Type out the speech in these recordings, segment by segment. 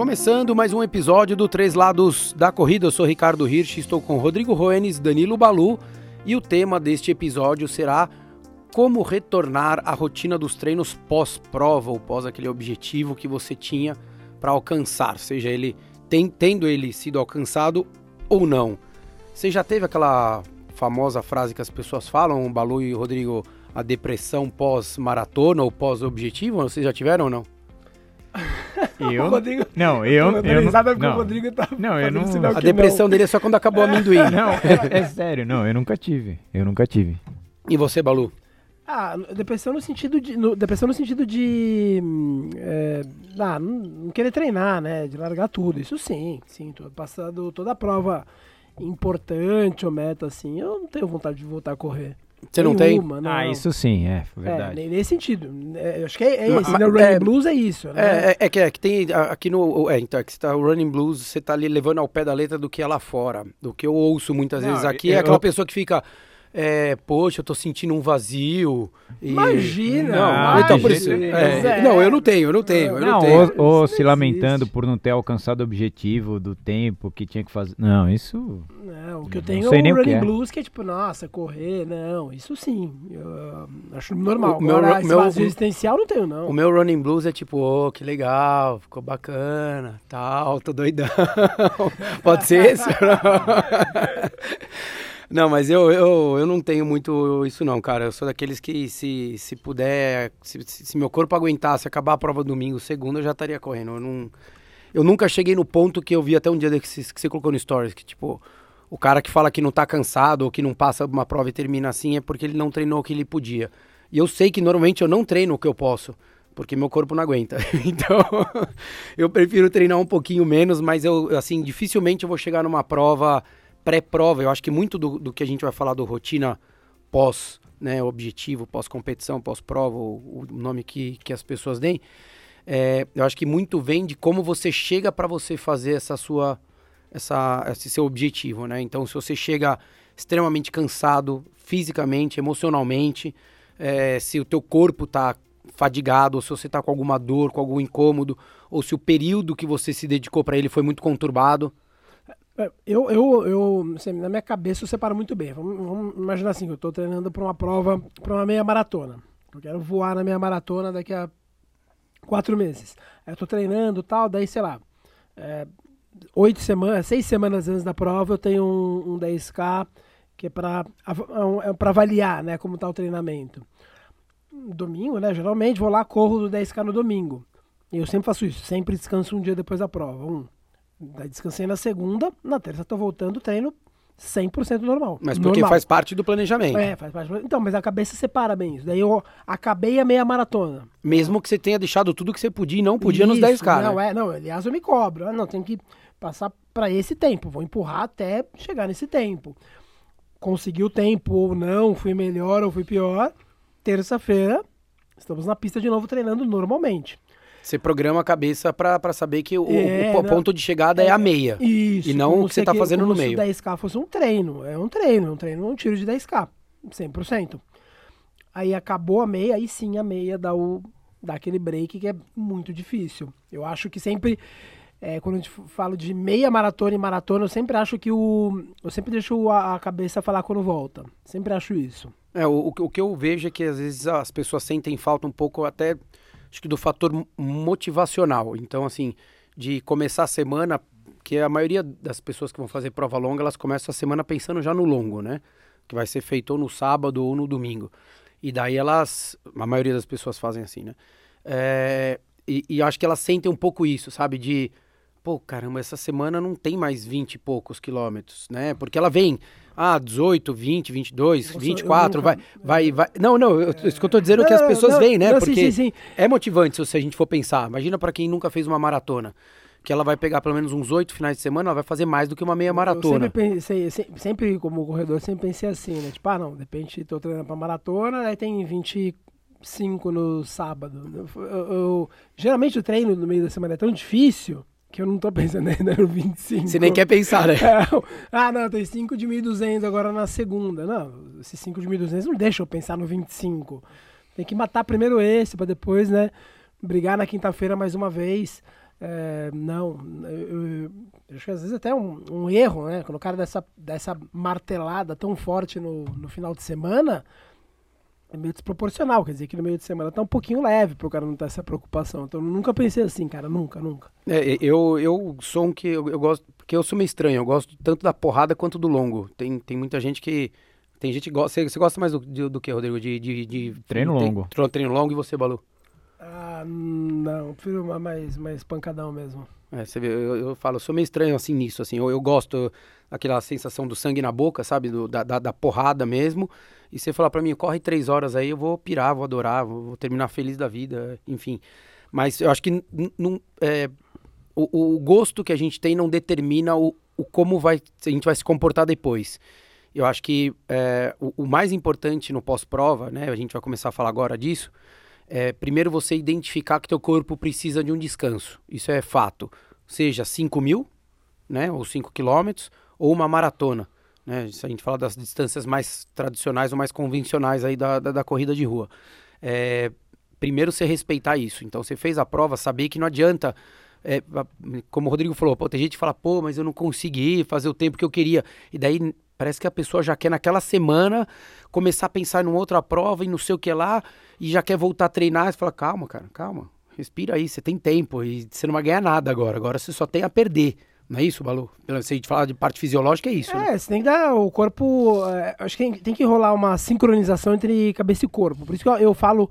Começando mais um episódio do Três Lados da Corrida, eu sou Ricardo Hirsch, estou com Rodrigo Roenes, Danilo Balu e o tema deste episódio será como retornar à rotina dos treinos pós-prova ou pós aquele objetivo que você tinha para alcançar, seja ele tem, tendo ele sido alcançado ou não. Você já teve aquela famosa frase que as pessoas falam, Balu e Rodrigo, a depressão pós-maratona ou pós-objetivo? Vocês já tiveram ou não? Eu? Rodrigo, Não, eu. eu, eu não, porque o não. Rodrigo tá Não, eu não- sinal A depressão não. dele é só quando acabou o amendoim. Não, é, é sério, não, eu nunca tive. Eu nunca tive. E você, Balu? Ah, depressão no sentido de. no- depressão no sentido de. é, ah, não, não querer treinar, né? De largar tudo. Isso sim, sim. Tô passando toda a prova importante ou meta, assim, eu não tenho vontade de voltar a correr. Você não tem? Nenhuma, não. Ah, isso sim, é, É, verdade. ne- nesse sentido. É, acho que é, é ma- né? O Running é- Blues é isso, né? É, é, é que, é que tem aqui no. É, então, é que você tá, o Running Blues, você tá ali levando ao pé da letra do que é lá fora. Do que eu ouço muitas Não, vezes aqui. eu- é aquela eu- pessoa que fica. É, poxa, eu tô sentindo um vazio. e- Imagina, Não, então por isso. imagina. é, É. não, eu não tenho, eu não tenho. Eu não, Não, tenho. ou, ou se lamentando por não ter alcançado o objetivo do tempo que tinha que fazer. Não, isso. Não, o que eu Não tenho sei é nem o o que running é. blues, que é tipo, nossa, correr, não, isso sim. Eu ah, acho normal. O meu Agora, ru- esse meu- vazio existencial não tenho, não. O meu running blues é tipo, ô, que legal, ficou bacana, tal, tô doidão. Pode ser esse? Não, mas eu, eu, eu não tenho muito isso não, cara. Eu sou daqueles que se, se puder, se, se- se meu corpo aguentasse acabar a prova domingo, segunda, eu já estaria correndo. Eu, não, eu nunca cheguei no ponto que eu vi até um dia que você colocou no stories, que tipo, o cara que fala que não tá cansado ou que não passa uma prova e termina assim é porque ele não treinou o que ele podia. E eu sei que normalmente eu não treino o que eu posso, porque meu corpo não aguenta. Então, eu prefiro treinar um pouquinho menos, mas eu, assim, dificilmente eu vou chegar numa prova pré-prova. Eu acho que muito do, do que a gente vai falar do rotina pós, né, objetivo, pós-competição, pós-prova, o, o nome que, que as pessoas deem, é, eu acho que muito vem de como você chega para você fazer essa sua, essa, esse seu objetivo, né? Então, se você chega extremamente cansado, fisicamente, emocionalmente, é, se o teu corpo tá fadigado, ou se você tá com alguma dor, com algum incômodo, ou se o período que você se dedicou para ele foi muito conturbado. É, Eu, eu, eu assim, na minha cabeça eu separo muito bem. Vamos, vamos imaginar assim, eu tô treinando para uma prova, para uma meia maratona. Eu quero voar na minha maratona daqui a quatro meses. Eu tô treinando tal, daí, sei lá, é, oito semanas, seis semanas antes da prova eu tenho um, um 10K que é para é para avaliar, né, como tá o treinamento. Domingo, né, geralmente vou lá, corro do 10K no domingo. E eu sempre faço isso, sempre descanso um dia depois da prova. Um, Daí descansei na segunda, na terça tô voltando, treino 100% normal. Mas porque normal. faz parte do planejamento. É, faz parte. Então, mas a cabeça separa bem isso. Daí eu acabei a meia maratona. Mesmo que você tenha deixado tudo que você podia e não podia nos Isso, 10K, Não, né? é, não, aliás eu me cobro. Ah, não, tem que passar para esse tempo. Vou empurrar até chegar nesse tempo. Consegui o tempo ou não, fui melhor ou fui pior. Terça-feira, estamos na pista de novo treinando normalmente. Você programa a cabeça pra, pra saber que o, É, o não. ponto de chegada é, a meia. Isso. E não o que você tá fazendo no meio. Se o 10K fosse um treino. É um treino, é um treino, um tiro de 10K. 100%. Aí acabou a meia, aí sim a meia dá, o, dá aquele break que é muito difícil. Eu acho que sempre, é, quando a gente fala de meia maratona e maratona, eu sempre acho que o. Eu sempre deixo a, a cabeça falar quando volta. Sempre acho isso. É, o, o que eu vejo é que às vezes as pessoas sentem falta um pouco até, acho que do fator mo- motivacional. Então, assim, de começar a semana, que a maioria das pessoas que vão fazer prova longa, elas começam a semana pensando já no longo, né? Que vai ser feito ou no sábado ou no domingo. E daí elas, a maioria das pessoas fazem assim, né? É, e, e acho que elas sentem um pouco isso, sabe? De, pô, caramba, essa semana não tem mais 20 e poucos quilômetros, né? Porque ela vem, ah, 18, 20, 22, Nossa, eu 24, vai, nunca- vai, vai. Não, não, eu, isso que eu tô dizendo é que as pessoas não, veem, né? não, sim, Porque sim, sim. é motivante se a gente for pensar. Imagina pra quem nunca fez uma maratona, que ela vai pegar pelo menos uns oito finais de semana, ela vai fazer mais do que uma meia Eu maratona. sempre pensei, se- sempre como corredor, sempre pensei assim, né? Tipo, ah, não, de repente tô treinando pra maratona, aí tem 25 no sábado. Eu, eu- eu- geralmente o treino no meio da semana é tão difícil que eu não tô pensando ainda no 25. Você nem quer pensar, né? É, ah, não, tem 5 de 1.200 agora na segunda. Não, esses 5 de 1.200 não deixa eu pensar no 25. Tem que matar primeiro esse, pra depois, né, brigar na quinta-feira mais uma vez. É, não, eu, eu, acho que às vezes até um, um, erro, né? Quando o cara dessa, dessa martelada tão forte no, no final de semana, é meio desproporcional. Quer dizer, que no meio de semana tá um pouquinho leve pro cara não ter essa preocupação. Então eu nunca pensei assim, cara, nunca, nunca. É, eu, eu sou um que eu, eu, gosto, porque eu sou meio estranho, eu gosto tanto da porrada quanto do longo. Tem, tem muita gente que. Tem gente que gosta. Você, você gosta mais do, do, do que, Rodrigo? De, de, de treino de, longo. treino longo e você, Balu? Ah, não, prefiro mais, mais pancadão mesmo. É, você vê, eu, eu falo, eu sou meio estranho assim nisso, assim, eu, eu gosto daquela sensação do sangue na boca, sabe, do, da, da, da, porrada mesmo, e você falar para mim, corre três horas aí, eu vou pirar, vou adorar, vou, vou terminar feliz da vida, enfim. Mas eu acho que é, o, o, gosto que a gente tem não determina o, o como vai, a gente vai se comportar depois. Eu acho que é, o, o mais importante no pós-prova, né, a gente vai começar a falar agora disso, é, primeiro você identificar que teu corpo precisa de um descanso. Isso é fato. Seja 5 mil, né, ou 5 quilômetros, ou uma maratona. Né? A gente fala das distâncias mais tradicionais ou mais convencionais aí da, da, da corrida de rua. É, primeiro você respeitar isso. Então você fez a prova, saber que não adianta. É, como o Rodrigo falou, pô, tem gente que fala, pô, mas eu não consegui fazer o tempo que eu queria. E daí Parece que a pessoa já quer naquela semana começar a pensar em outra prova e não sei o que lá e já quer voltar a treinar. Você fala, calma, cara, calma. Respira aí, você tem tempo e você não vai ganhar nada agora. Agora você só tem a perder. Não é isso, Balu? Se a gente falar de parte fisiológica, é isso. É, né? você tem que dar o corpo. É, acho que tem que rolar uma sincronização entre cabeça e corpo. Por isso que eu, eu falo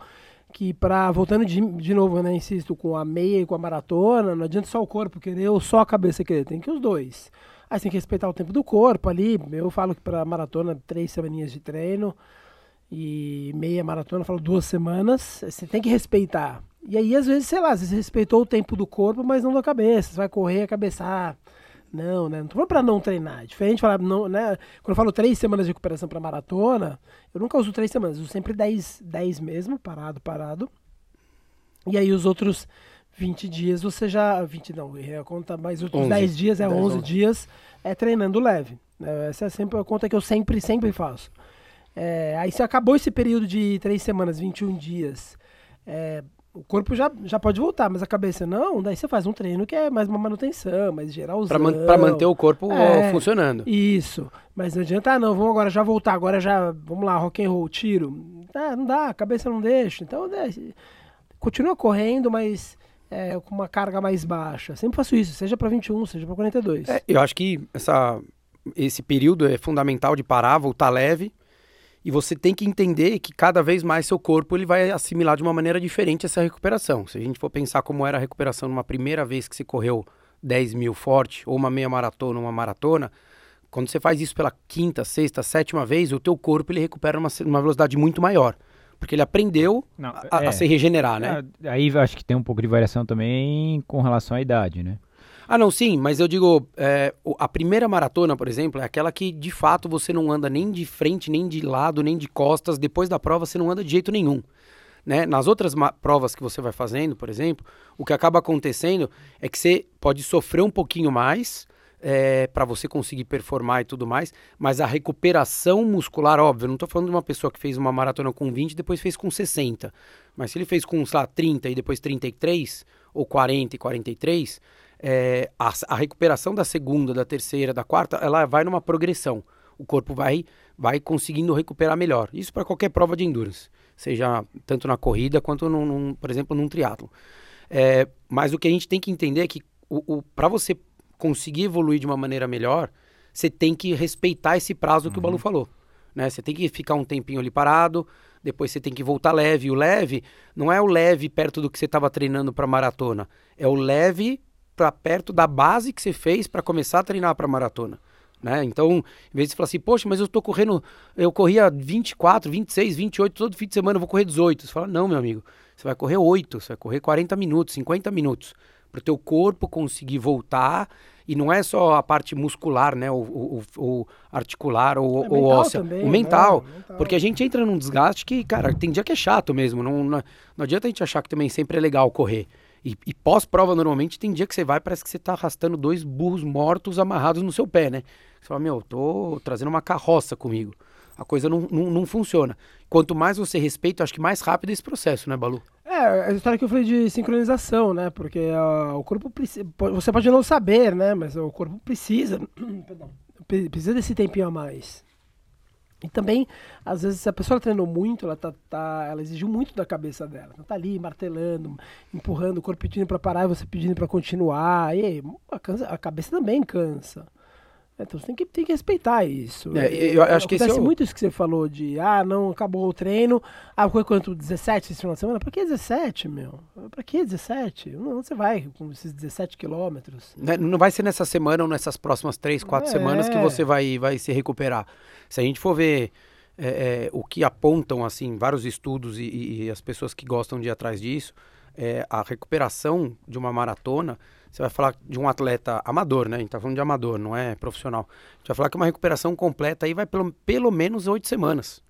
que para voltando de, de novo, né, insisto, com a meia e com a maratona, não adianta só o corpo querer ou só a cabeça querer, tem que os dois. Aí você tem que respeitar o tempo do corpo ali. Eu falo que para maratona, três semaninhas de treino. E meia maratona, eu falo duas semanas. Você tem que respeitar. E aí, às vezes, sei lá, você respeitou o tempo do corpo, mas não da cabeça. Você vai correr a cabeça. Ah, não, né? Não tô falando pra não treinar. É diferente falar, não, né? Quando eu falo três semanas de recuperação para maratona, eu nunca uso três semanas, eu uso sempre dez, dez mesmo, parado, parado. E aí os outros 20 dias você já. 20 não, a conta mais outros 11, 10 dias, é 10, 11, 11 dias é treinando leve. Né? Essa é sempre a conta que eu sempre, sempre faço. É, aí se acabou esse período de 3 semanas, 21 dias, é, o corpo já, já pode voltar, mas a cabeça não, daí você faz um treino que é mais uma manutenção, mais geralzão. Pra, man pra manter o corpo é, funcionando. Isso. Mas não adianta, ah, não, vamos agora já voltar, agora já, vamos lá, rock and roll, tiro. Ah, não dá, a cabeça não deixa. Então, né, continua correndo, mas é, com uma carga mais baixa. Sempre faço isso, seja para 21, seja para 42. É, eu acho que essa, esse período é fundamental de parar, voltar leve. E você tem que entender que cada vez mais seu corpo ele vai assimilar de uma maneira diferente essa recuperação. Se a gente for pensar como era a recuperação numa primeira vez que você correu 10 mil forte, ou uma meia maratona, uma maratona, quando você faz isso pela quinta, sexta, sétima vez, o teu corpo ele recupera uma, uma velocidade muito maior. Porque ele aprendeu Não, a, é, a, se regenerar, né? É, aí acho que tem um pouco de variação também com relação à idade, né? Ah, não, sim, mas eu digo, é, a primeira maratona, por exemplo, é aquela que de fato você não anda nem de frente, nem de lado, nem de costas. Depois da prova você não anda de jeito nenhum. Né? Nas outras provas que você vai fazendo, por exemplo, o que acaba acontecendo é que você pode sofrer um pouquinho mais, é, para você conseguir performar e tudo mais, mas a recuperação muscular, óbvio, não estou falando de uma pessoa que fez uma maratona com 20 e depois fez com 60, mas se ele fez com, sei lá, 30 e depois 33, ou 40 e 43, é, a, a recuperação da segunda, da terceira, da quarta, ela vai numa progressão. O corpo vai, vai conseguindo recuperar melhor. Isso para qualquer prova de endurance, seja tanto na corrida quanto, num, num por exemplo, num triatlo. É, mas o que a gente tem que entender é que o, o para você conseguir evoluir de uma maneira melhor, você tem que respeitar esse prazo que uhum. o Balu uhum. falou. Né? Você tem que ficar um tempinho ali parado, depois você tem que voltar leve. E o leve não é o leve perto do que você estava treinando para maratona, é o leve para perto da base que você fez para começar a treinar para maratona. Né? Então, em vez de falar assim, poxa, mas eu estou correndo, eu corria 24, 26, 28, todo fim de semana eu vou correr 18. Você fala, não, meu amigo, você vai correr 8, você vai correr 40 minutos, 50 minutos para o teu corpo conseguir voltar e não é só a parte muscular, né, o, o, o articular ou é, óssea, também, o mental, né? mental, porque a gente entra num desgaste que, cara, tem dia que é chato mesmo, não, não, não adianta a gente achar que também sempre é legal correr. E, e pós-prova, normalmente, tem dia que você vai, parece que você está arrastando dois burros mortos amarrados no seu pé, né? Você fala, meu, tô trazendo uma carroça comigo. A coisa não, não, não funciona. Quanto mais você respeita, acho que mais rápido é esse processo, né, Balu? É, a história que eu falei de sincronização, né? Porque uh, o corpo precisa. Você pode não saber, né? Mas o corpo precisa. Precisa desse tempinho a mais. E também, às vezes, se a pessoa treinou muito, ela, tá, tá, ela exigiu muito da cabeça dela. Ela tá ali martelando, empurrando, o corpo pedindo para parar e você pedindo para continuar. E a, cansa, a cabeça também cansa. Então você tem que, tem que respeitar isso. É, eu acho que Acontece é o- muito isso que você falou de, ah, não, acabou o treino. Ah, foi quanto? 17 esse final de semana? Pra que 17, meu? Pra que 17? Não, você vai com esses 17 quilômetros. Né, Não vai ser nessa semana ou nessas próximas três, quatro É. semanas que você vai, vai se recuperar. Se a gente for ver é, é, o que apontam, assim, vários estudos e, e- as pessoas que gostam de ir atrás disso, é, a recuperação de uma maratona, você vai falar de um atleta amador, né? A gente tá falando de amador, não é profissional. A gente vai falar que uma recuperação completa aí vai pelo, pelo menos oito semanas.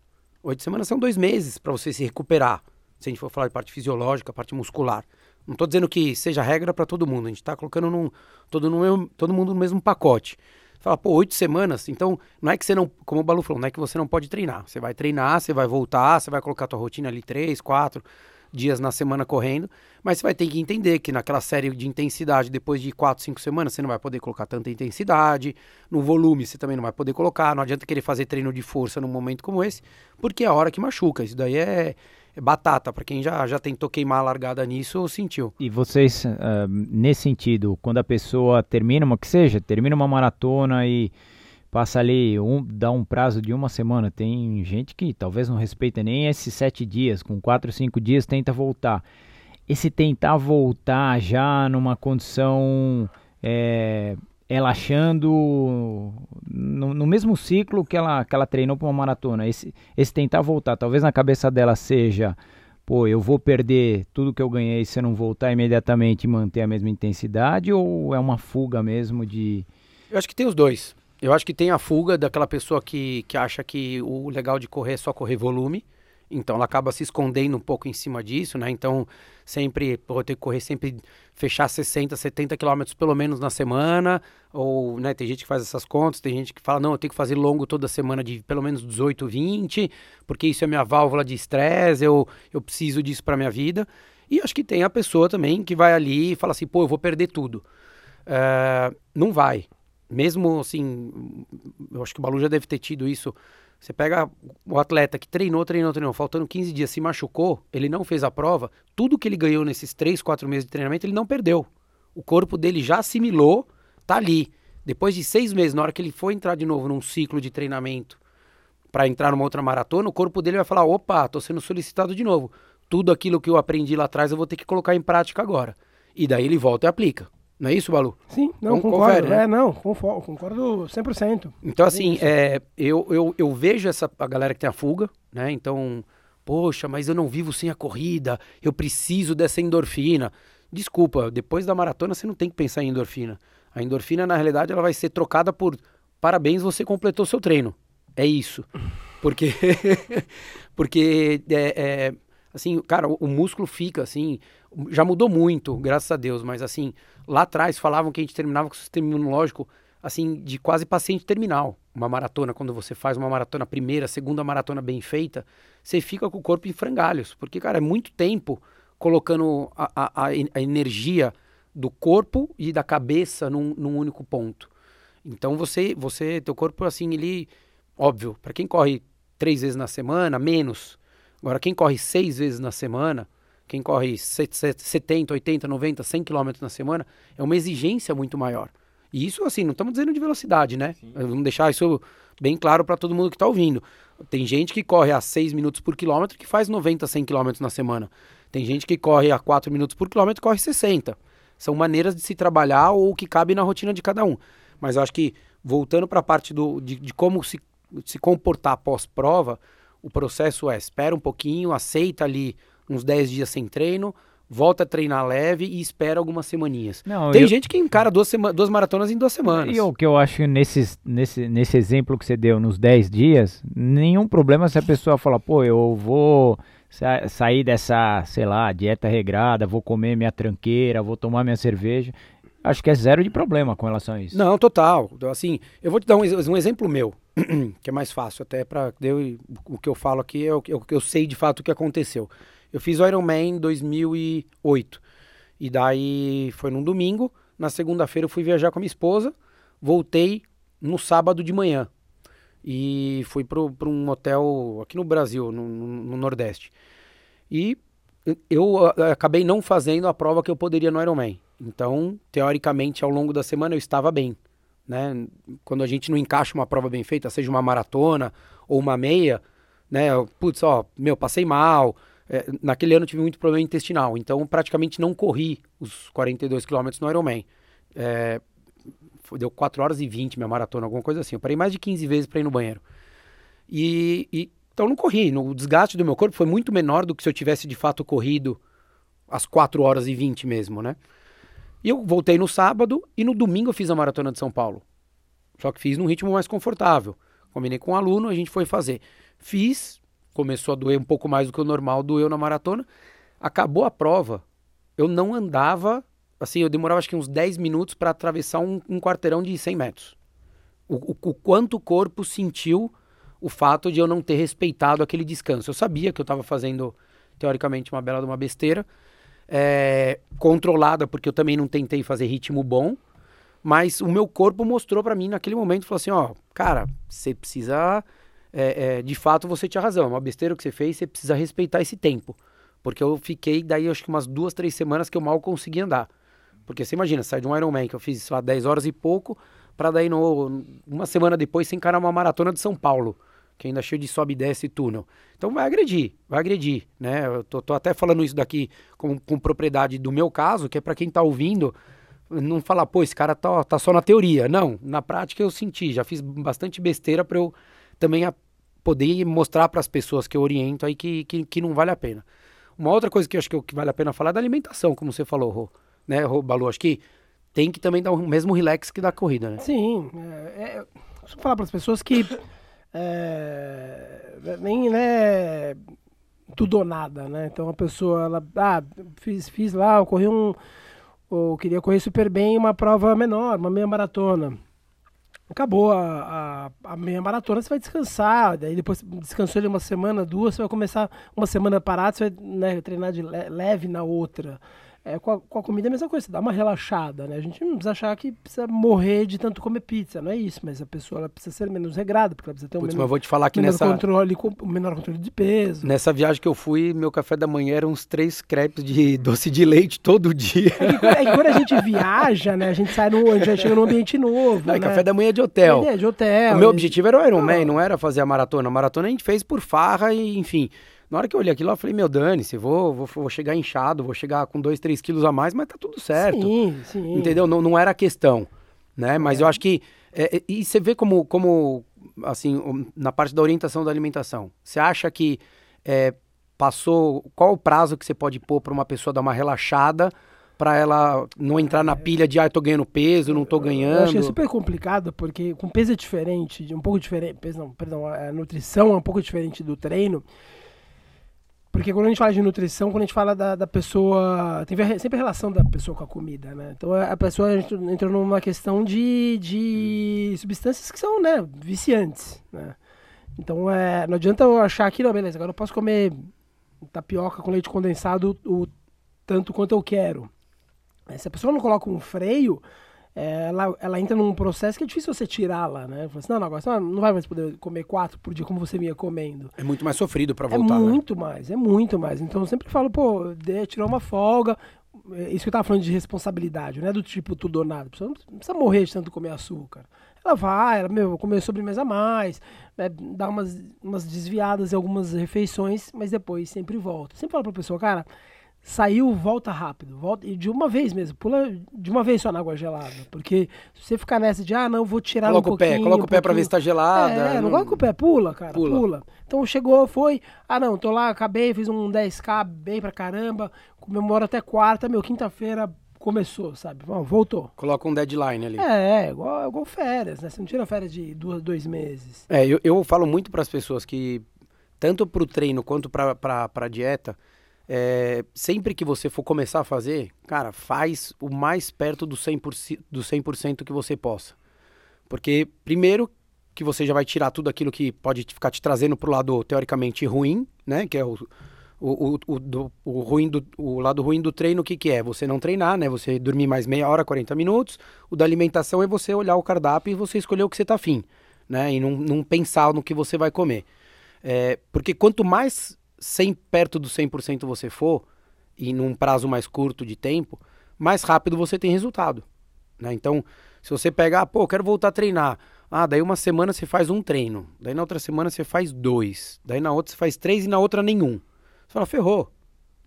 Oito semanas são dois meses para você se recuperar. Se a gente for falar de parte fisiológica, parte muscular. Não estou dizendo que seja regra para todo mundo. A gente está colocando num, todo, no todo mundo no mesmo pacote. Fala, pô, oito semanas, então não é que você não, como o Balu falou, não é que você não pode treinar. Você vai treinar, você vai voltar, você vai colocar a tua rotina ali três, quatro dias na semana correndo, mas você vai ter que entender que naquela série de intensidade, depois de quatro, cinco semanas, você não vai poder colocar tanta intensidade, no volume você também não vai poder colocar, não adianta querer fazer treino de força num momento como esse, porque é a hora que machuca. Isso daí é, é batata, para quem já, já tentou queimar a largada nisso, sentiu. E vocês, ah, nesse sentido, quando a pessoa termina uma, que seja, termina uma maratona e passa ali, um, dá um prazo de uma semana, tem gente que talvez não respeita nem esses sete dias, com quatro, cinco dias tenta voltar. Esse tentar voltar já numa condição, é, ela achando no, no mesmo ciclo que ela, que ela treinou para uma maratona, esse, esse tentar voltar, talvez na cabeça dela seja pô, eu vou perder tudo que eu ganhei se eu não voltar imediatamente e manter a mesma intensidade ou é uma fuga mesmo de Eu acho que tem os dois. Eu acho que tem a fuga daquela pessoa que, que acha que o legal de correr é só correr volume. Então ela acaba se escondendo um pouco em cima disso, né? Então sempre, pô, ter que correr sempre, fechar 60, 70 quilômetros pelo menos na semana. Ou, né, tem gente que faz essas contas, tem gente que fala, não, eu tenho que fazer longo toda semana de pelo menos 18, 20, porque isso é minha válvula de estresse, eu, eu preciso disso para minha vida. E acho que tem a pessoa também que vai ali e fala assim, pô, eu vou perder tudo. É, não vai. Mesmo assim, eu acho que o Balu já deve ter tido isso. Você pega o atleta que treinou, treinou, treinou, faltando 15 dias, se machucou, ele não fez a prova, tudo que ele ganhou nesses 3, 4 meses de treinamento, ele não perdeu. O corpo dele já assimilou, tá ali. Depois de seis meses, na hora que ele for entrar de novo num ciclo de treinamento para entrar numa outra maratona, o corpo dele vai falar: opa, tô sendo solicitado de novo. Tudo aquilo que eu aprendi lá atrás eu vou ter que colocar em prática agora. E daí ele volta e aplica. Não é isso, Balu? Sim, não, Con- concordo. confere, né? É, não, confo- concordo 100%. Então, assim, é, eu, eu, eu vejo essa a galera que tem a fuga, né? Então, poxa, mas eu não vivo sem a corrida, eu preciso dessa endorfina. Desculpa, depois da maratona você não tem que pensar em endorfina. A endorfina, na realidade, ela vai ser trocada por parabéns, você completou seu treino. É isso. Porque, porque é, é, assim, cara, o, o músculo fica assim, já mudou muito, graças a Deus, mas assim, lá atrás falavam que a gente terminava com o sistema imunológico assim, de quase paciente terminal. Uma maratona, quando você faz uma maratona primeira, segunda maratona bem feita, você fica com o corpo em frangalhos, porque, cara, é muito tempo colocando a, a, a en- a energia do corpo e da cabeça num, num único ponto. Então você, você, teu corpo assim, ele, óbvio, para quem corre três vezes na semana, menos. Agora quem corre seis vezes na semana, quem corre set- set- 70, 80, 90, 100 quilômetros na semana, é uma exigência muito maior. E isso, assim, não estamos dizendo de velocidade, né? Vamos deixar isso bem claro para todo mundo que está ouvindo. Tem gente que corre a 6 minutos por quilômetro que faz 90, 100 quilômetros na semana. Tem gente que corre a 4 minutos por quilômetro e corre 60. São maneiras de se trabalhar ou que cabe na rotina de cada um. Mas eu acho que, voltando para a parte do, de, de como se, se comportar pós-prova, o processo é, espera um pouquinho, aceita ali uns 10 dias sem treino, volta a treinar leve e espera algumas semaninhas. Não, Tem eu- gente que encara duas, sema- duas maratonas em duas semanas. E o que eu acho nesses, nesse, nesse exemplo que você deu, nos 10 dias, nenhum problema se a pessoa falar, pô, eu vou sa- sair dessa, sei lá, dieta regrada, vou comer minha tranqueira, vou tomar minha cerveja. Acho que é zero de problema com relação a isso. Não, total. Então, Assim, eu vou te dar um, um exemplo meu, que é mais fácil até para o que eu falo aqui é o que eu, eu sei de fato o que aconteceu. Eu fiz o Ironman em 2008. E daí foi num domingo. Na segunda-feira eu fui viajar com a minha esposa. Voltei no sábado de manhã. E fui para um hotel aqui no Brasil, no, no Nordeste. E eu acabei não fazendo a prova que eu poderia no Ironman. Então, teoricamente, ao longo da semana eu estava bem. Né? Quando a gente não encaixa uma prova bem feita, seja uma maratona ou uma meia, né? Putz, ó, meu, passei mal. É, naquele ano tive muito problema intestinal, então praticamente não corri os 42 quilômetros no Ironman. É, deu 4 horas e 20 minha maratona, alguma coisa assim. Eu parei mais de 15 vezes para ir no banheiro. E, e então não corri. O desgaste do meu corpo foi muito menor do que se eu tivesse de fato corrido às 4 horas e 20 mesmo, né? E eu voltei no sábado e no domingo eu fiz a maratona de São Paulo. Só que fiz num ritmo mais confortável. Combinei com um aluno, a gente foi fazer. Fiz, começou a doer um pouco mais do que o normal, doeu na maratona. Acabou a prova, eu não andava, assim, eu demorava acho que uns 10 minutos para atravessar um, um, quarteirão de 100 metros. O, o, o quanto o corpo sentiu o fato de eu não ter respeitado aquele descanso. Eu sabia que eu estava fazendo, teoricamente, uma bela de uma besteira, é, controlada, porque eu também não tentei fazer ritmo bom, mas o meu corpo mostrou para mim naquele momento, falou assim, ó, cara, você precisa, é, é, de fato você tinha razão, é uma besteira que você fez, você precisa respeitar esse tempo. Porque eu fiquei daí acho que umas duas, três semanas que eu mal consegui andar. Porque você imagina, sai de um Ironman que eu fiz, sei lá, 10 horas e pouco, para daí no, uma semana depois você encarar uma maratona de São Paulo que ainda é cheio de sobe e desce túnel. Então vai agredir, vai agredir, né? Eu tô, tô até falando isso daqui com, com, propriedade do meu caso, que é para quem tá ouvindo, não falar, pô, esse cara tá, tá só na teoria. Não, na prática eu senti, já fiz bastante besteira para eu também a, poder mostrar para as pessoas que eu oriento aí que, que, que, não vale a pena. Uma outra coisa que eu acho que, que vale a pena falar é da alimentação, como você falou, Rô, né, Rô, Balu? Acho que tem que também dar o mesmo relax que da corrida, né? Sim, é, é, eu falar para as pessoas que é, nem né, tudo ou nada, né? Então a pessoa, ela, ah, fiz, fiz lá, eu corri um, eu queria correr super bem uma prova menor, uma meia maratona. Acabou a, a, a, meia maratona, você vai descansar, daí depois descansou ele uma semana, duas, você vai começar uma semana parada, você vai né, treinar de leve na outra. É, com, a, com, a, comida é a mesma coisa, você dá uma relaxada, né? A gente não precisa achar que precisa morrer de tanto comer pizza, não é isso, mas a pessoa ela precisa ser menos regrada, porque ela precisa ter um menor, mas vou te falar que nessa... controle, menor controle de peso. Nessa viagem que eu fui, meu café da manhã eram uns três crepes de doce de leite todo dia. É que, é que quando a gente viaja, né, a gente sai no, a gente chega num ambiente novo, não, né? café da manhã de hotel. É, de hotel. O meu objetivo era o Ironman, não. não era fazer a maratona. A maratona a gente fez por farra e, enfim... Na hora que eu olhei aquilo, eu falei, meu, dane-se, vou, vou, vou chegar inchado, vou chegar com 2, 3 quilos a mais, mas tá tudo certo. Sim, sim. Entendeu? Não, não era a questão, né? Mas é. eu acho que... É, é, e você vê como, como, assim, na parte da orientação da alimentação, você acha que é, passou... Qual o prazo que você pode pôr para uma pessoa dar uma relaxada para ela não entrar na pilha de, ah, eu tô ganhando peso, não tô ganhando. Eu achei super complicado, porque com peso é diferente, um pouco diferente, peso não, perdão, a nutrição é um pouco diferente do treino. Porque quando a gente fala de nutrição, quando a gente fala da, da pessoa. Tem sempre a relação da pessoa com a comida, né? Então a pessoa entrou numa questão de, de substâncias que são, né, viciantes, né? Então é, não adianta eu achar que, não, beleza, agora eu posso comer tapioca com leite condensado o tanto quanto eu quero. Se a pessoa não coloca um freio, ela, ela entra num processo que é difícil você tirá-la, né? Fala assim, não, não, agora você não vai mais poder comer quatro por dia como você vinha comendo. É muito mais sofrido para voltar, É muito né? mais, é muito mais. Então eu sempre falo, pô, de, tirou uma folga, é, isso que eu tava falando de responsabilidade, né? Do tipo tudo ou nada. A pessoa não precisa morrer de tanto comer açúcar. Ela vai, ela, meu, comer sobremesa a mais, né, dá umas, umas desviadas em algumas refeições, mas depois sempre volta. Sempre falo pra pessoa, cara, saiu, volta rápido. Volta, e de uma vez mesmo, pula de uma vez só na água gelada. Porque se você ficar nessa de, ah, não, vou tirar coloca um pouquinho... Coloca o pé, coloca um o pé pra ver se tá gelada. É, não, não coloca o pé, pula, cara, pula. pula. Então chegou, foi, ah, não, tô lá, acabei, fiz um 10k bem pra caramba, comemoro até quarta, meu, quinta-feira começou, sabe? Bom, voltou. Coloca um deadline ali. É, é igual, igual férias, né? Você não tira férias de duas, dois meses. É, eu, eu falo muito para as pessoas que, tanto pro treino quanto pra, pra, pra dieta é, sempre que você for começar a fazer, cara, faz o mais perto do 100%, do 100 que você possa. Porque, primeiro, que você já vai tirar tudo aquilo que pode ficar te trazendo para o lado teoricamente ruim, né? Que é o, O, o, o, do, o, ruim do, o lado ruim do treino, o que, que é? Você não treinar, né? Você dormir mais meia hora, 40 minutos. O da alimentação é você olhar o cardápio e você escolher o que você tá afim, né? E não, não pensar no que você vai comer. É, porque quanto mais 100, perto do 100% você for, e num prazo mais curto de tempo, mais rápido você tem resultado. Né? Então, se você pegar, ah, pô, quero voltar a treinar. Ah, daí uma semana você faz um treino. Daí na outra semana você faz dois. Daí na outra você faz três e na outra nenhum. Você fala, ferrou.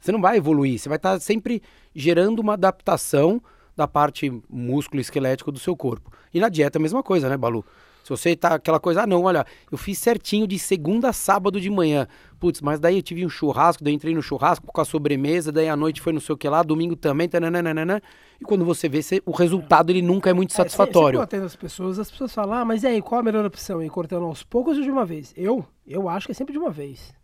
Você não vai evoluir. Você vai estar sempre gerando uma adaptação da parte músculo esquelético do seu corpo. E na dieta é a mesma coisa, né, Balu? Se você tá aquela coisa, ah, não, olha, eu fiz certinho de segunda a sábado de manhã. Putz, mas daí eu tive um churrasco, daí entrei no churrasco com a sobremesa, daí à noite foi não sei o que lá, domingo também, tananana, e quando você vê, você, o resultado ele nunca é muito é, satisfatório. Você, você as pessoas, as pessoas falam, ah, mas e aí, qual a melhor opção? Ir cortando aos poucos ou de uma vez? Eu, eu acho que é sempre de uma vez.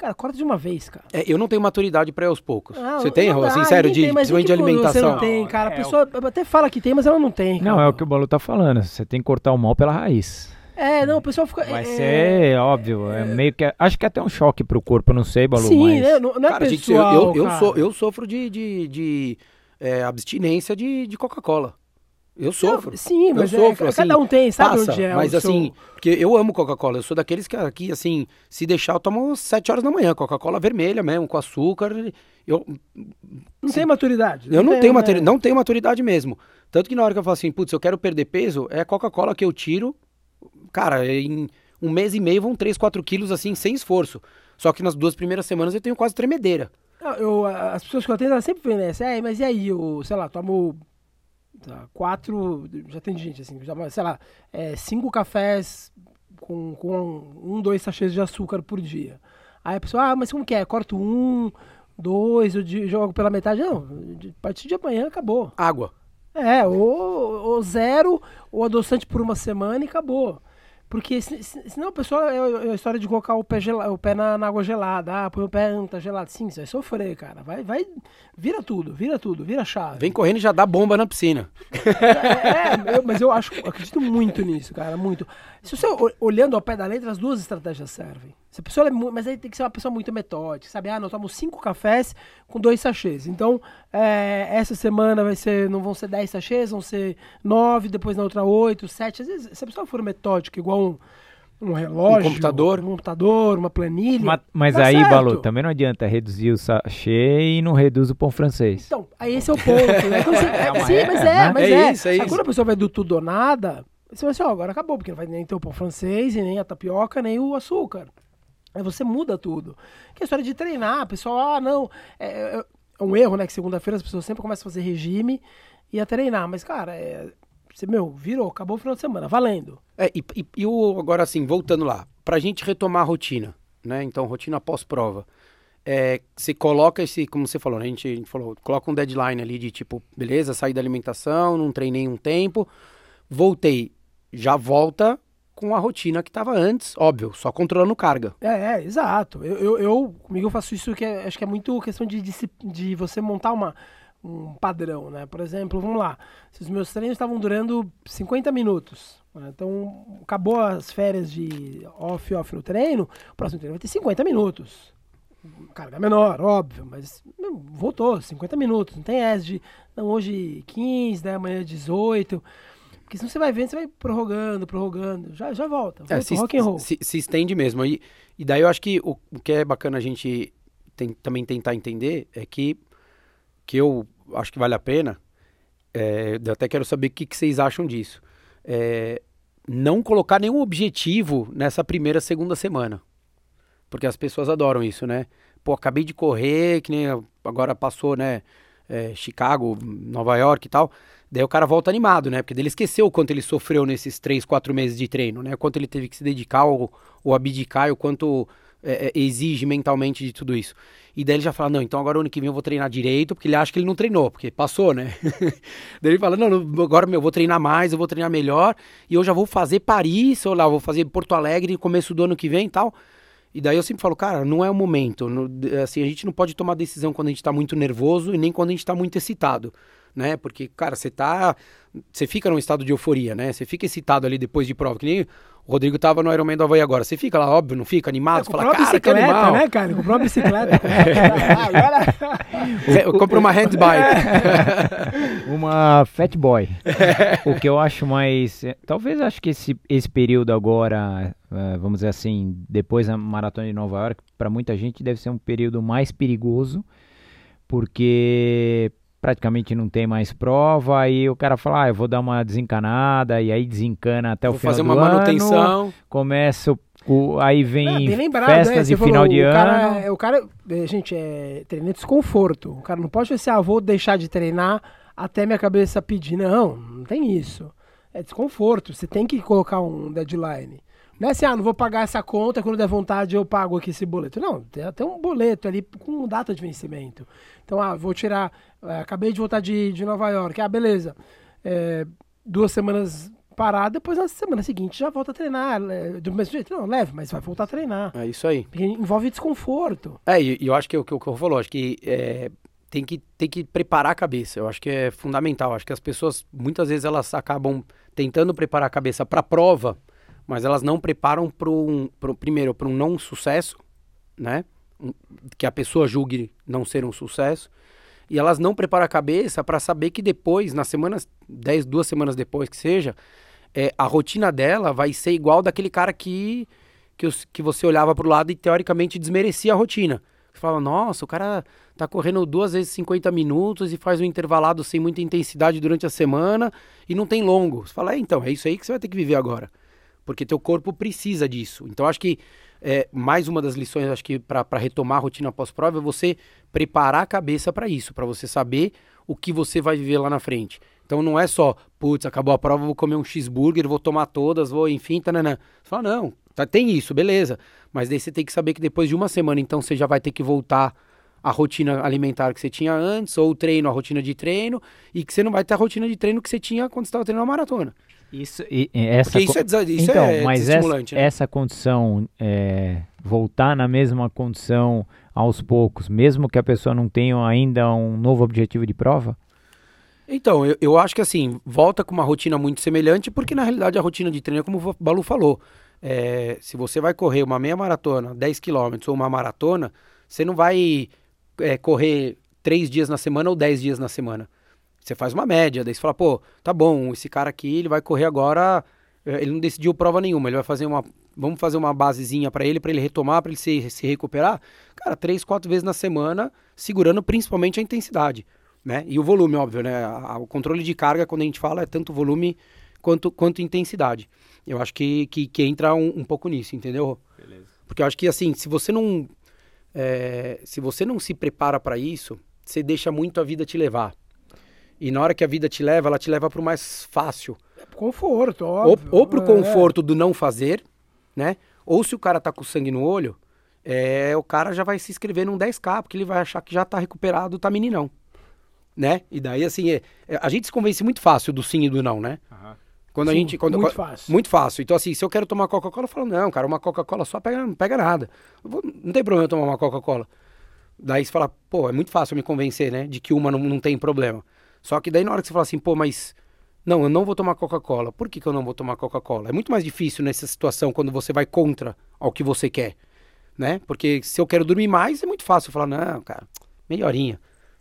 Cara, corta de uma vez, cara. É, eu não tenho maturidade para ir aos poucos. Não, você tem, não assim, sério, de, tem, principalmente de alimentação? Você não tem, cara. A é, pessoa até fala que tem, mas ela não tem. Cara. Não, é o que o Balu tá falando. Você tem que cortar o mal pela raiz. É, não, o pessoal fica. Vai é, ser, óbvio, é, é, meio que. Acho que é até um choque pro corpo, não sei, Balu. Sim, mas... né? Não, não é cara, pessoal, gente, eu, eu, eu, sou, eu sofro de, de, de é, abstinência de, de Coca-Cola. Eu sofro. Sim, mas eu é, sofro, assim, cada um tem, sabe passa, onde é. Mas assim, seu... porque eu amo Coca-Cola. Eu sou daqueles que aqui, assim, se deixar, eu tomo 7 horas da manhã. Coca-Cola vermelha mesmo, com açúcar. Eu. Não se, tem maturidade. Eu não, tenho, maturidade, não tenho maturidade mesmo. Tanto que na hora que eu falo assim, putz, eu quero perder peso, é Coca-Cola que eu tiro cara, em um mês e meio vão 3, 4 quilos assim, sem esforço. Só que nas duas primeiras semanas eu tenho quase tremedeira. Eu, as pessoas que eu atendo, elas sempre vêm nessa, é, mas e aí, eu, sei lá, tomo tá, quatro, já tem gente assim, já, sei lá, é, cinco cafés com, com um, dois sachês de açúcar por dia. Aí a pessoa, ah, mas como que é? Corto um, dois, eu jogo pela metade. Não, a partir de amanhã acabou. Água. É, ou, ou zero, ou adoçante por uma semana e acabou. Porque senão o pessoal é, é a história de colocar o pé, gel, o pé na, na, água gelada. Ah, põe o pé, não tá gelado. Sim, você vai sofrer, cara. Vai, vai, vira tudo, vira tudo, vira chave. Vem correndo e já dá bomba na piscina. É, é eu, mas eu acho, eu acredito muito nisso, cara, muito. Se você, olhando ao pé da letra, as duas estratégias servem. Se a pessoa é, mas aí tem que ser uma pessoa muito metódica, sabe? Ah, nós tomamos cinco cafés com dois sachês. Então, é, essa semana vai ser, não vão ser dez sachês, vão ser nove, depois na outra oito, sete. Às vezes, se a pessoa for metódica, igual um, um relógio, um computador, um computador, uma planilha. Mas, mas aí, certo. Balu, também não adianta reduzir o sachê e não reduz o pão francês. Então, aí esse é o ponto. Né? Então, você, é, sim, mas é, mas é. é. Isso, é isso. Quando a pessoa vai do tudo ou nada, você vai assim, ó, agora acabou, porque não vai nem ter o pão francês, e nem a tapioca, nem o açúcar. Aí você muda tudo. Que é a história de treinar, pessoal, ah, não. É, é, é um erro, né? Que segunda-feira as pessoas sempre começam a fazer regime e a treinar. Mas, cara, é, você, meu, virou, acabou o final de semana, valendo. É, e, e, e o, agora assim, voltando lá, pra gente retomar a rotina, né? Então, rotina pós-prova. É, você coloca esse, como você falou, né? a, gente, a gente falou, coloca um deadline ali de tipo, beleza, saí da alimentação, não treinei um tempo, voltei, já volta com a rotina que estava antes, óbvio, só controlando carga. É, é exato. Eu, eu, eu, comigo eu faço isso que é, acho que é muito questão de, de, de você montar uma, um padrão, né? Por exemplo, vamos lá, se os meus treinos estavam durando 50 minutos, né? então acabou as férias de off off no treino, o próximo treino vai ter 50 minutos. Carga menor, óbvio, mas voltou, 50 minutos, não tem essa de, não, hoje 15, né, amanhã 18. Porque senão você vai vendo, você vai prorrogando, prorrogando, já, já volta. É, se, rock and roll. Se, se, estende mesmo. E, e daí eu acho que o, o que é bacana a gente tem, também tentar entender é que, que eu acho que vale a pena, é, eu até quero saber o que, que vocês acham disso. É, não colocar nenhum objetivo nessa primeira, segunda semana. Porque as pessoas adoram isso, né? Pô, acabei de correr, que nem agora passou, né? É, Chicago, Nova York e tal. Daí o cara volta animado, né? Porque ele esqueceu o quanto ele sofreu nesses três, quatro meses de treino, né? O quanto ele teve que se dedicar ou, ou abdicar o quanto é, é, exige mentalmente de tudo isso. E daí ele já fala, não, então agora ano que vem eu vou treinar direito, porque ele acha que ele não treinou, porque passou, né? daí ele fala, não, agora eu vou treinar mais, eu vou treinar melhor, e eu já vou fazer Paris, ou lá, vou fazer Porto Alegre no começo do ano que vem e tal. E daí eu sempre falo, cara, não é o momento. Assim, a gente não pode tomar decisão quando a gente tá muito nervoso e nem quando a gente tá muito excitado né? Porque, cara, você tá. Você fica num estado de euforia, né? Você fica excitado ali depois de prova. Que nem O Rodrigo tava no Ironman do Havaí agora. Você fica lá, óbvio, não fica animado? É, Você fala, comprou uma cara, que bicicleta, animal. né, cara? Comprou uma bicicleta. Ah, Agora... Eu compro uma handbike. Uma Fat Boy. o que eu acho mais. é, Talvez acho que esse, esse período agora, eh, vamos dizer assim, depois da maratona de Nova York, para muita gente deve ser um período mais perigoso, porque praticamente não tem mais prova, aí o cara fala, ah, eu vou dar uma desencanada, e aí desencana até o Vou final fazer do uma ano, manutenção. começa o, o- aí É, vem bem lembrado, festas né? de final falou, de o ano. Cara, é- o cara, é, gente, é treino é desconforto. O cara não pode ser assim, ah, vou deixar de treinar até minha cabeça pedir. Não, não tem isso. É desconforto. Você tem que colocar um deadline. Não é assim, ah, não vou pagar essa conta, quando der vontade eu pago aqui esse boleto. Não, tem até um boleto ali com data de vencimento. Então, ah, vou tirar, é, acabei de voltar de, de Nova York. Ah, beleza. É, duas semanas parada, depois na semana seguinte já volta a treinar. Do mesmo jeito, não, leve, mas vai voltar a treinar. É isso aí. Porque envolve desconforto. É, e, eu acho que é o que o eu falou, acho que é, tem que tem que preparar a cabeça. Eu acho que é fundamental. Acho que as pessoas muitas vezes elas acabam tentando preparar a cabeça para a prova, mas elas não preparam para um pro- primeiro para um não sucesso, né? Que a pessoa julgue não ser um sucesso. E elas não preparam a cabeça para saber que depois, nas semanas, 10, duas semanas depois que seja, é, a rotina dela vai ser igual daquele cara que, que, os- que você olhava pro lado e teoricamente desmerecia a rotina. Você nossa, o cara tá correndo duas vezes 50 minutos e faz um intervalado sem muita intensidade durante a semana e não tem longo. Você fala, é, então, é isso aí que você vai ter que viver agora. Porque teu corpo precisa disso. Então, acho que é, mais uma das lições, acho que para retomar a rotina pós-prova é você preparar a cabeça para isso, para você saber o que você vai viver lá na frente. Então não é só, putz, acabou a prova, vou comer um cheeseburger, vou tomar todas, vou, enfim, tananã. Você fala, não, tá, tem isso, beleza. Mas daí você tem que saber que depois de uma semana, então, você já vai ter que voltar à rotina alimentar que você tinha antes, ou o treino, a rotina de treino, e que você não vai ter a rotina de treino que você tinha quando você estava treinando a maratona. Isso, e, essa Porque isso é, desa- isso então, é mas essa, né? essa condição, é, voltar na mesma condição aos poucos, mesmo que a pessoa não tenha ainda um novo objetivo de prova? Então, eu, eu acho que assim, volta com uma rotina muito semelhante, porque na realidade a rotina de treino é como o Balu falou. É, se você vai correr uma meia maratona, 10 quilômetros ou uma maratona, você não vai é, correr três dias na semana ou 10 dias na semana. Você faz uma média, daí você fala, pô, tá bom, esse cara aqui, ele vai correr agora, eh, ele não decidiu prova nenhuma, ele vai fazer uma, vamos fazer uma basezinha pra ele, pra ele retomar, pra ele se, se recuperar. Cara, três, quatro vezes na semana, segurando principalmente a intensidade, né? E o volume, óbvio, né? O controle de carga, quando a gente fala, é tanto volume quanto, quanto intensidade. Eu acho que, que, que entra um, um pouco nisso, entendeu? Porque eu acho que, assim, se você não, eh, se você não se prepara pra isso, você deixa muito a vida te levar. E na hora que a vida te leva, ela te leva pro mais fácil. Conforto, Ou, óbvio. ou pro É. conforto do não fazer, né? Ou se o cara tá com sangue no olho, é, o cara já vai se inscrever num 10K, porque ele vai achar que já tá recuperado, tá meninão. Né? E daí, assim, é- é- a gente se convence muito fácil do sim e do não, né? Quando a Sim, gente. Quando, muito quando- fácil. Muito fácil. Então, assim, se eu quero tomar Coca-Cola, eu falo, não, cara, uma Coca-Cola só pega, não pega nada. Vou- não tem problema eu tomar uma Coca-Cola. Daí você fala, pô, é muito fácil me convencer, né? De que uma não, não tem problema. Só que daí na hora que você fala assim, pô, mas. Não, eu não vou tomar Coca-Cola. Por que, que eu não vou tomar Coca-Cola? É muito mais difícil nessa situação quando você vai contra ao que você quer, né? Porque se eu quero dormir mais, é muito fácil falar, não, cara, meia horinha,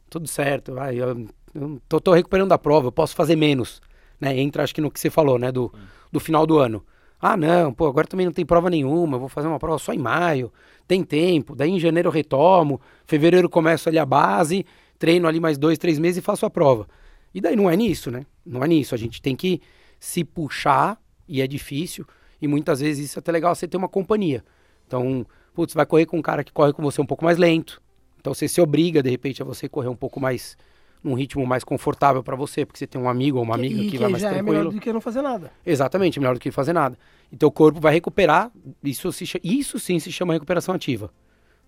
tudo certo, vai, eu, eu tô, tô recuperando da prova, eu posso fazer menos, né? Entra, acho que no que você falou, né, do, do final do ano. Ah, não, pô, agora também não tem prova nenhuma, eu vou fazer uma prova só em maio, tem tempo, daí em janeiro eu retomo, fevereiro começo ali a base, treino ali mais dois, três meses e faço a prova. E daí não é nisso, né? Não é nisso, a gente tem que se puxar, e é difícil, e muitas vezes isso é até legal você ter uma companhia. Então, putz, vai correr com um cara que corre com você um pouco mais lento, então você se obriga, de repente, a você correr um pouco mais, num ritmo mais confortável para você, porque você tem um amigo ou uma amiga e que, que vai mais já é tranquilo. melhor do que não fazer nada. Exatamente, melhor do que fazer nada. E teu corpo vai recuperar, isso, se, isso sim se chama recuperação ativa,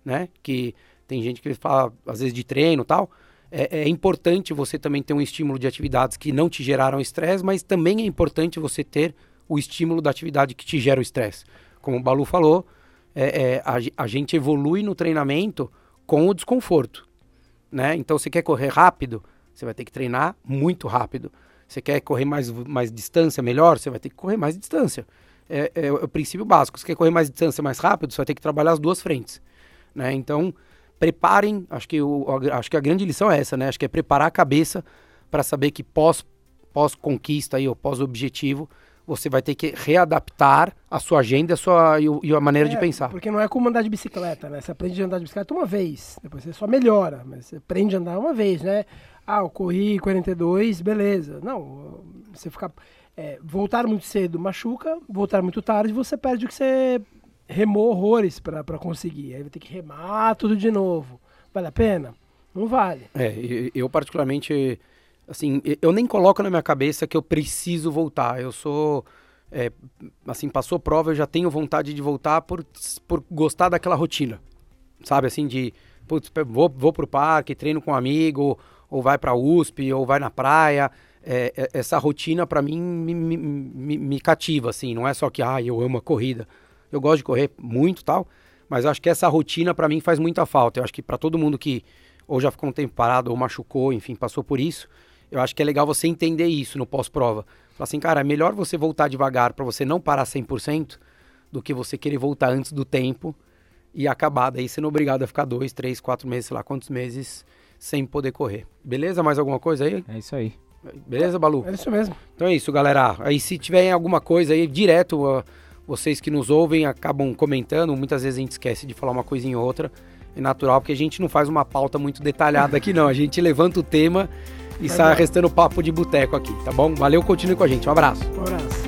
né? Que tem gente que fala, às vezes, de treino tal. É, é importante você também ter um estímulo de atividades que não te geraram estresse, mas também é importante você ter o estímulo da atividade que te gera o estresse. Como o Balu falou, é, é, a, a gente evolui no treinamento com o desconforto, né? Então, você quer correr rápido, você vai ter que treinar muito rápido. Você quer correr mais, mais distância melhor, você vai ter que correr mais distância. é, é, é, o princípio básico. Se quer correr mais distância mais rápido, você vai ter que trabalhar as duas frentes. Né? Então, preparem, acho que, o, acho que a grande lição é essa, né? Acho que é preparar a cabeça para saber que pós, pós conquista aí, ou pós objetivo, você vai ter que readaptar a sua agenda a sua, e, e a maneira é, de pensar. Porque não é como andar de bicicleta, né? Você aprende a andar de bicicleta uma vez, depois você só melhora, mas você aprende a andar uma vez, né? Ah, eu corri 42, beleza. Não, você ficar. É, voltar muito cedo machuca, voltar muito tarde você perde o que você remou horrores para conseguir. Aí vai ter que remar tudo de novo. Vale a pena? Não vale. É, eu particularmente assim, eu nem coloco na minha cabeça que eu preciso voltar. Eu sou. É, assim, passou prova, eu já tenho vontade de voltar por, por gostar daquela rotina. Sabe, assim, de. Putz, vou, vou pro parque, treino com um amigo, ou vai pra USP, ou vai na praia. É, é essa rotina, para mim, me, me, me, me, cativa, assim. Não é só que, ah, eu amo a corrida. Eu gosto de correr muito tal, mas acho que essa rotina, para mim, faz muita falta. Eu acho que para todo mundo que ou já ficou um tempo parado, ou machucou, enfim, passou por isso, eu acho que é legal você entender isso no pós-prova. Falar assim, cara, é melhor você voltar devagar para você não parar 100% do que você querer voltar antes do tempo e acabar daí sendo obrigado a ficar dois, três, quatro meses, sei lá quantos meses sem poder correr. Beleza? Mais alguma coisa aí? É isso aí. Beleza, Balu? É isso mesmo. Então é isso, galera. Aí se tiver alguma coisa aí, direto, uh, vocês que nos ouvem acabam comentando. Muitas vezes a gente esquece de falar uma coisinha ou outra. É natural, porque a gente não faz uma pauta muito detalhada aqui, não. A gente levanta o tema e sai restando papo de boteco aqui, tá bom? Valeu, continue com a gente. Um abraço. Um abraço.